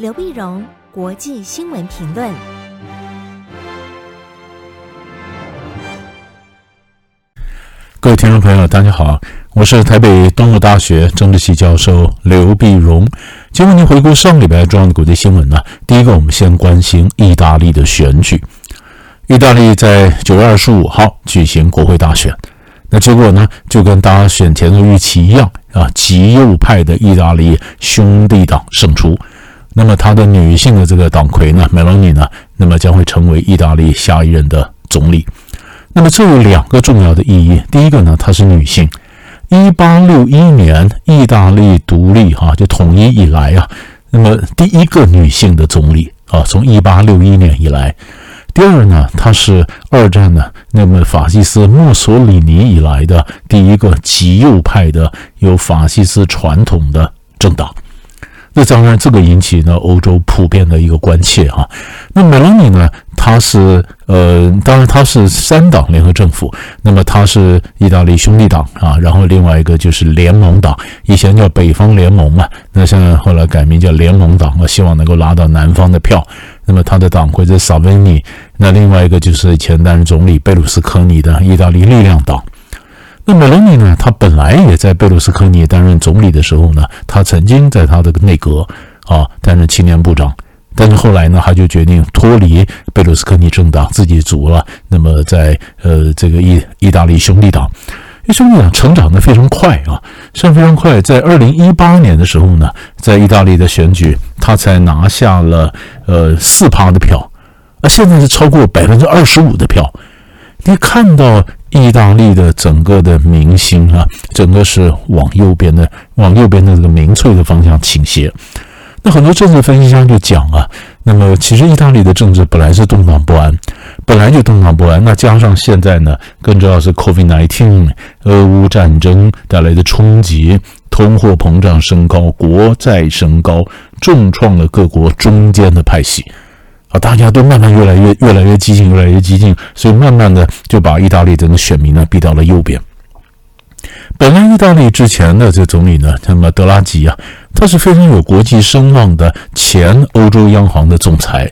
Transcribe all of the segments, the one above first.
刘碧荣，国际新闻评论。各位听众朋友，大家好，我是台北东吴大学政治系教授刘碧荣。今天您回顾上礼拜重要的国际新闻呢。第一个，我们先关心意大利的选举。意大利在九月二十五号举行国会大选，那结果呢，就跟大家选前的预期一样啊，极右派的意大利兄弟党胜出。那么，他的女性的这个党魁呢，梅洛尼呢，那么将会成为意大利下一任的总理。那么，这有两个重要的意义。第一个呢，她是女性。一八六一年意大利独立哈、啊，就统一以来啊，那么第一个女性的总理啊，从一八六一年以来。第二呢，他是二战呢，那么法西斯墨索里尼以来的第一个极右派的有法西斯传统的政党。那当然，这个引起呢欧洲普遍的一个关切哈。那梅洛尼呢，他是呃，当然他是三党联合政府，那么他是意大利兄弟党啊，然后另外一个就是联盟党，以前叫北方联盟嘛，那现在后来改名叫联盟党，我希望能够拉到南方的票。那么他的党魁是萨维尼，那另外一个就是前担任总理贝鲁斯科尼的意大利力量党。那梅洛尼呢，他本来也在贝鲁斯科尼担任总理的时候呢，他曾经在他的内阁啊担任青年部长，但是后来呢，他就决定脱离贝鲁斯科尼政党，自己组了。那么在呃这个意意大利兄弟党。兄弟党成长的非常快啊，上非常快。在二零一八年的时候呢，在意大利的选举，他才拿下了呃四趴的票，而现在是超过百分之二十五的票。你看到意大利的整个的民心啊，整个是往右边的，往右边的这个民粹的方向倾斜。那很多政治分析家就讲啊，那么其实意大利的政治本来是动荡不安。本来就动荡不安，那加上现在呢，更重要是 COVID-19，俄乌战争带来的冲击，通货膨胀升高，国债升高，重创了各国中间的派系，啊，大家都慢慢越来越越来越激进，越来越激进，所以慢慢的就把意大利整个选民呢逼到了右边。本来意大利之前的这总理呢，那么德拉吉啊，他是非常有国际声望的前欧洲央行的总裁，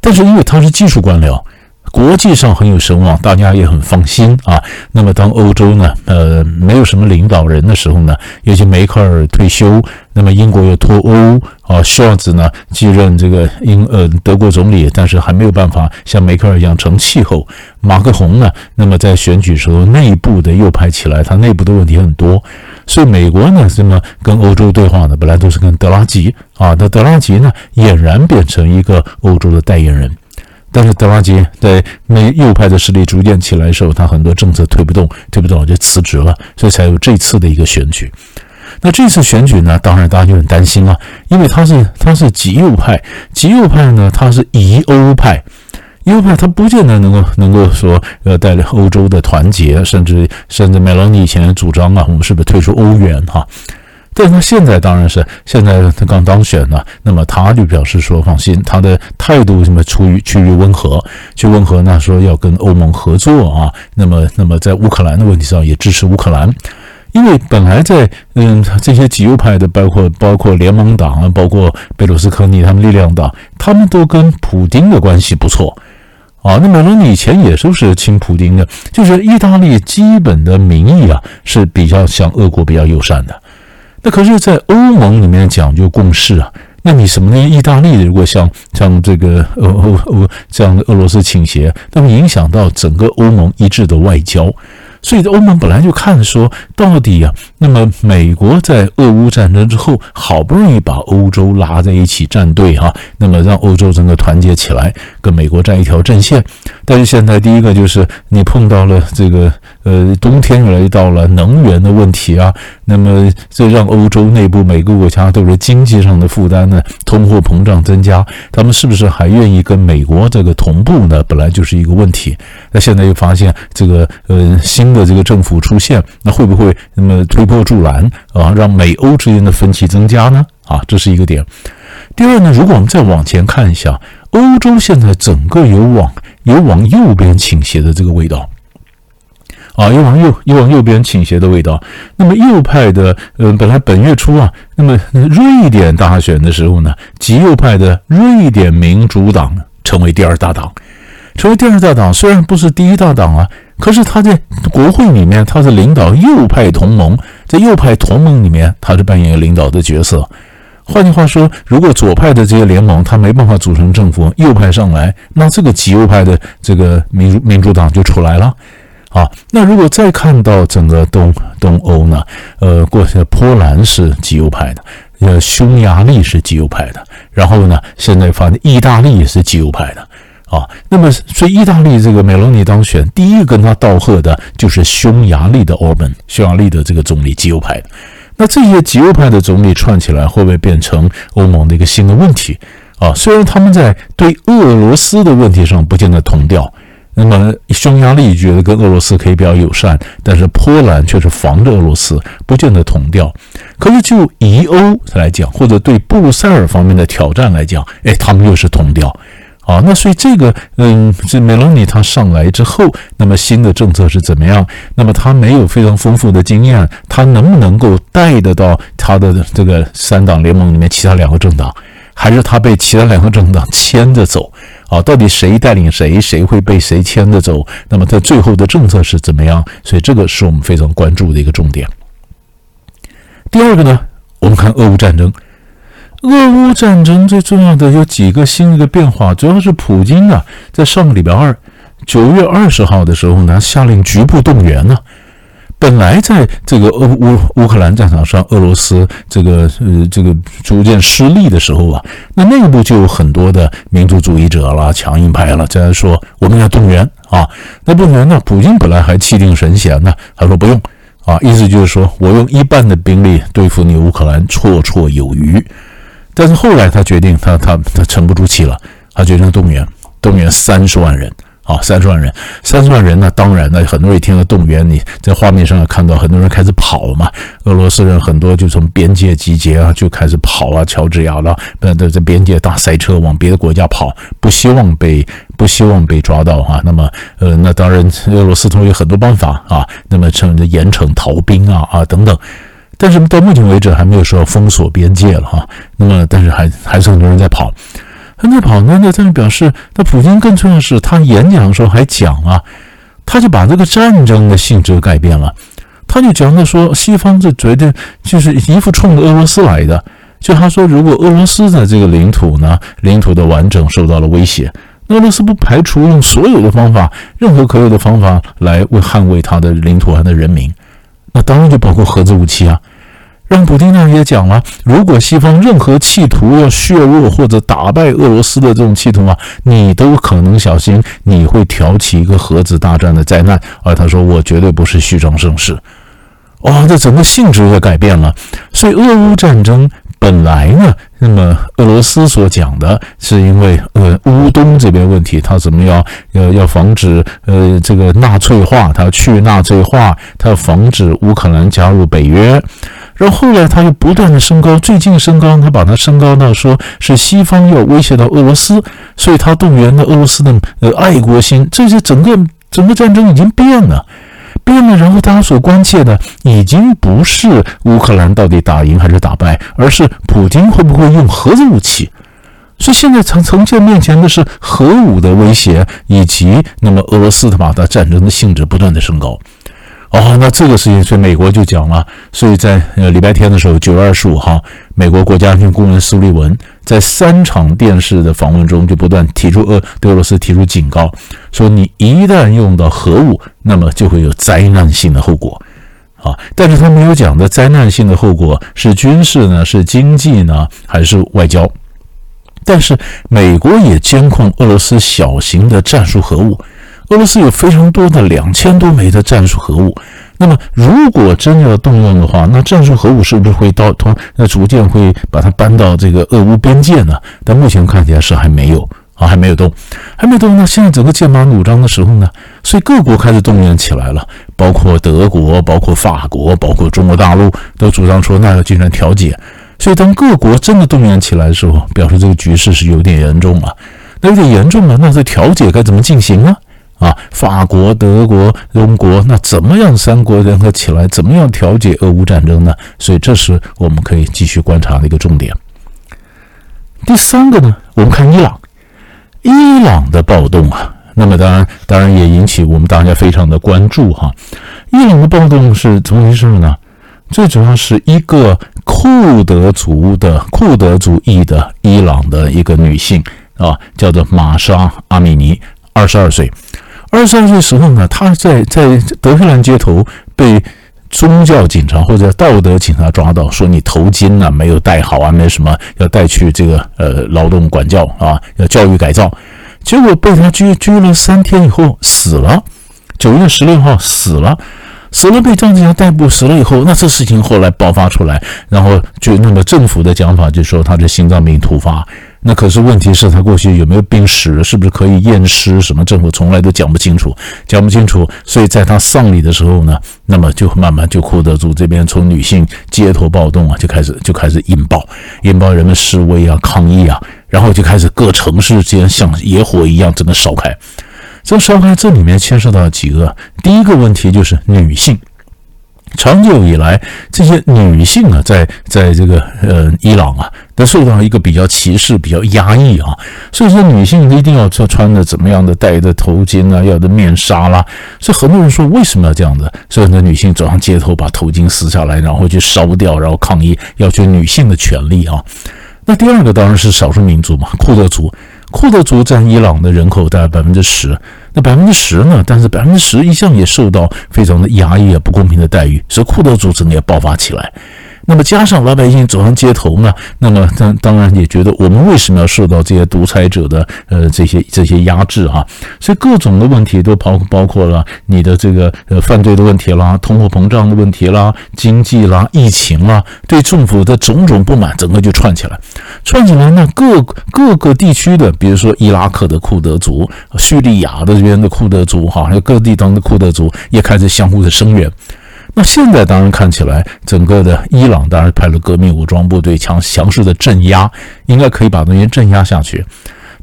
但是因为他是技术官僚。国际上很有声望，大家也很放心啊。那么当欧洲呢，呃，没有什么领导人的时候呢，尤其梅克尔退休，那么英国又脱欧啊，肖尔兹呢继任这个英呃德国总理，但是还没有办法像梅克尔一样成气候。马克宏呢，那么在选举时候内部的右派起来，他内部的问题很多，所以美国呢，这么跟欧洲对话呢，本来都是跟德拉吉啊，那德拉吉呢，俨然变成一个欧洲的代言人。但是德拉吉在那右派的势力逐渐起来的时候，他很多政策推不动，推不动就辞职了，所以才有这次的一个选举。那这次选举呢，当然大家就很担心啊，因为他是他是极右派，极右派呢，他是疑欧派，右派他不见得能够能够说呃带领欧洲的团结，甚至甚至梅洛尼以前主张啊，我们是不是退出欧元哈？但他现在当然是现在他刚当选了，那么他就表示说放心，他的态度什么出于趋于温和，去温和呢，说要跟欧盟合作啊，那么那么在乌克兰的问题上也支持乌克兰，因为本来在嗯这些极右派的，包括包括联盟党啊，包括贝鲁斯科尼他们力量党，他们都跟普丁的关系不错啊。那梅洛尼以前也都是亲普丁的，就是意大利基本的民意啊是比较向俄国比较友善的。那可是，在欧盟里面讲究共识啊，那你什么呢？意大利如果像像这个呃欧欧这样的俄罗斯倾斜，那么影响到整个欧盟一致的外交。所以，欧盟本来就看说，到底啊，那么美国在俄乌战争之后，好不容易把欧洲拉在一起站队哈，那么让欧洲整个团结起来，跟美国站一条阵线。但是现在第一个就是你碰到了这个呃冬天又来到了，能源的问题啊，那么这让欧洲内部每个国家都是经济上的负担呢，通货膨胀增加，他们是不是还愿意跟美国这个同步呢？本来就是一个问题。那现在又发现这个呃新的这个政府出现，那会不会那么推波助澜啊，让美欧之间的分歧增加呢？啊，这是一个点。第二呢，如果我们再往前看一下，欧洲现在整个有往有往右边倾斜的这个味道。啊，又往右又往右边倾斜的味道。那么右派的，呃，本来本月初啊，那么瑞典大选的时候呢，极右派的瑞典民主党成为第二大党，成为第二大党，虽然不是第一大党啊，可是他在国会里面，他是领导右派同盟，在右派同盟里面，他是扮演领导的角色。换句话说，如果左派的这些联盟他没办法组成政府，右派上来，那这个极右派的这个民主民主党就出来了。啊，那如果再看到整个东东欧呢？呃，过去波兰是极右派的，呃，匈牙利是极右派的，然后呢，现在发现意大利也是极右派的。啊，那么所以意大利这个梅隆尼当选，第一个跟他道贺的就是匈牙利的欧本，匈牙利的这个总理极右派。那这些极右派的总理串起来，会不会变成欧盟的一个新的问题？啊，虽然他们在对俄罗斯的问题上不见得同调。那么，匈牙利觉得跟俄罗斯可以比较友善，但是波兰却是防着俄罗斯，不见得同调。可是就疑欧来讲，或者对布鲁塞尔方面的挑战来讲，哎，他们又是同调。啊，那所以这个，嗯，这梅隆尼他上来之后，那么新的政策是怎么样？那么他没有非常丰富的经验，他能不能够带得到他的这个三党联盟里面其他两个政党？还是他被其他两个政党牵着走啊？到底谁带领谁，谁会被谁牵着走？那么他最后的政策是怎么样？所以这个是我们非常关注的一个重点。第二个呢，我们看俄乌战争。俄乌战争最重要的有几个新的变化，主要是普京啊，在上个礼拜二，九月二十号的时候呢，下令局部动员呢。本来在这个俄乌乌克兰战场上，俄罗斯这个呃这个逐渐失利的时候啊，那内部就有很多的民族主义者啦、强硬派了，在说我们要动员啊。那动员呢，普京本来还气定神闲呢，他说不用啊，意思就是说我用一半的兵力对付你乌克兰绰绰有余。但是后来他决定他，他他他沉不住气了，他决定动员，动员三十万人。啊，三十万人，三十万人呢？当然呢，很多人一听到动员，你在画面上看到很多人开始跑嘛。俄罗斯人很多就从边界集结啊，就开始跑啊，乔治亚了，呃，在边界大塞车往别的国家跑，不希望被不希望被抓到哈、啊。那么，呃，那当然，俄罗斯同有很多办法啊，那么趁着严惩逃兵啊啊等等。但是到目前为止还没有说封锁边界了哈、那么，但是还还是很多人在跑。他在跑呢，那这样表示，那普京更重要的是，他演讲的时候还讲啊，他就把这个战争的性质改变了，他就讲的说，西方是绝对就是一副冲着俄罗斯来的，就他说，如果俄罗斯的这个领土呢，领土的完整受到了威胁，俄罗斯不排除用所有的方法，任何可有的方法来为捍卫他的领土和的人民，那当然就包括核子武器啊。让普丁呢也讲了，如果西方任何企图要削弱或者打败俄罗斯的这种企图啊，你都可能小心，你会挑起一个核子大战的灾难。而他说，我绝对不是虚张声势。哇，这整个性质也改变了。所以，俄乌战争本来呢，那么俄罗斯所讲的是因为呃乌东这边问题，他怎么要要要防止呃这个纳粹化，他去纳粹化，他防止乌克兰加入北约。然后后来他又不断的升高，最近升高，他把它升高到说是西方要威胁到俄罗斯，所以他动员了俄罗斯的呃爱国心。这些整个整个战争已经变了，变了。然后大家所关切的已经不是乌克兰到底打赢还是打败，而是普京会不会用核子武器。所以现在呈呈现面前的是核武的威胁，以及那么俄罗斯他把它战争的性质不断的升高。哦，那这个事情，所以美国就讲了。所以在呃礼拜天的时候，九月二十五号，美国国家安全顾问苏利文在三场电视的访问中，就不断提出俄对俄罗斯提出警告，说你一旦用到核武，那么就会有灾难性的后果。啊，但是他没有讲的灾难性的后果是军事呢，是经济呢，还是外交？但是美国也监控俄罗斯小型的战术核武。俄罗斯有非常多的两千多枚的战术核武，那么如果真要动用的话，那战术核武是不是会到同那逐渐会把它搬到这个俄乌边界呢？但目前看起来是还没有啊，还没有动，还没动呢。现在整个剑拔弩张的时候呢，所以各国开始动员起来了，包括德国、包括法国、包括中国大陆都主张说那要进行调解。所以当各国真的动员起来的时候，表示这个局势是有点严重了。那有点严重了，那这调解该怎么进行呢？啊，法国、德国、中国，那怎么样三国联合起来，怎么样调解俄乌战争呢？所以这是我们可以继续观察的一个重点。第三个呢，我们看伊朗，伊朗的暴动啊，那么当然当然也引起我们大家非常的关注哈。伊朗的暴动是怎么回事呢？最主要是一个库德族的库德族裔的伊朗的一个女性啊，叫做玛莎阿米尼，二十二岁。二十二岁时候呢，他在在德黑兰街头被宗教警察或者道德警察抓到，说你头巾呢没有戴好啊，没什么要带去这个呃劳动管教啊，要教育改造。结果被他拘拘了三天以后死了，九月十六号死了。死了，被张子强逮捕死了以后，那这事情后来爆发出来，然后就那么政府的讲法就说他是心脏病突发。那可是问题是他过去有没有病史，是不是可以验尸？什么政府从来都讲不清楚，讲不清楚。所以在他丧礼的时候呢，那么就慢慢就库德族这边从女性街头暴动啊，就开始就开始引爆，引爆人们示威啊、抗议啊，然后就开始各城市之间像野火一样整个烧开。这烧开，这里面牵涉到几个。第一个问题就是女性，长久以来，这些女性啊，在在这个呃伊朗啊，都受到一个比较歧视、比较压抑啊。所以说，女性一定要穿穿的怎么样的，戴的头巾啊，要的面纱啦。所以很多人说，为什么要这样子？所以很多女性走上街头，把头巾撕下来，然后去烧掉，然后抗议，要求女性的权利啊。那第二个当然是少数民族嘛，库德族。库德族占伊朗的人口大概百分之十，那百分之十呢？但是百分之十一向也受到非常的压抑啊，不公平的待遇，所以库德族整个也爆发起来。那么加上老百姓走上街头呢，那么当当然也觉得我们为什么要受到这些独裁者的呃这些这些压制啊？所以各种的问题都包包括了你的这个呃犯罪的问题啦、通货膨胀的问题啦、经济啦、疫情啦，对政府的种种不满，整个就串起来，串起来呢各各个地区的，比如说伊拉克的库德族、叙利亚的这边的库德族哈，还有各地方的库德族也开始相互的声援。那现在当然看起来，整个的伊朗当然派了革命武装部队强强势的镇压，应该可以把那些镇压下去。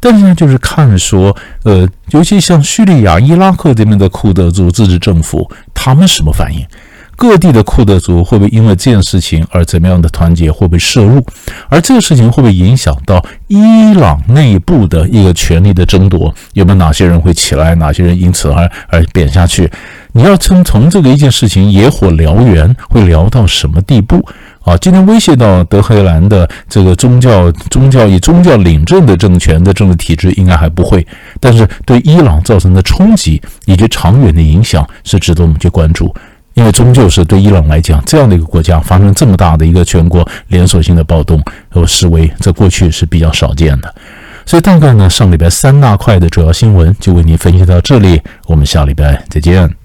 但是呢，就是看说，呃，尤其像叙利亚、伊拉克这边的库德族自治政府，他们什么反应？各地的库德族会不会因为这件事情而怎么样的团结，会不会涉入？而这个事情会不会影响到伊朗内部的一个权力的争夺？有没有哪些人会起来，哪些人因此而而贬下去？你要从从这个一件事情野火燎原，会燎到什么地步啊？今天威胁到德黑兰的这个宗教宗教以宗教领政的政权的政治体制，应该还不会。但是对伊朗造成的冲击以及长远的影响，是值得我们去关注。因为终究是对伊朗来讲，这样的一个国家发生这么大的一个全国连锁性的暴动和示威，在过去是比较少见的。所以大概呢，上礼拜三大块的主要新闻就为您分析到这里，我们下礼拜再见。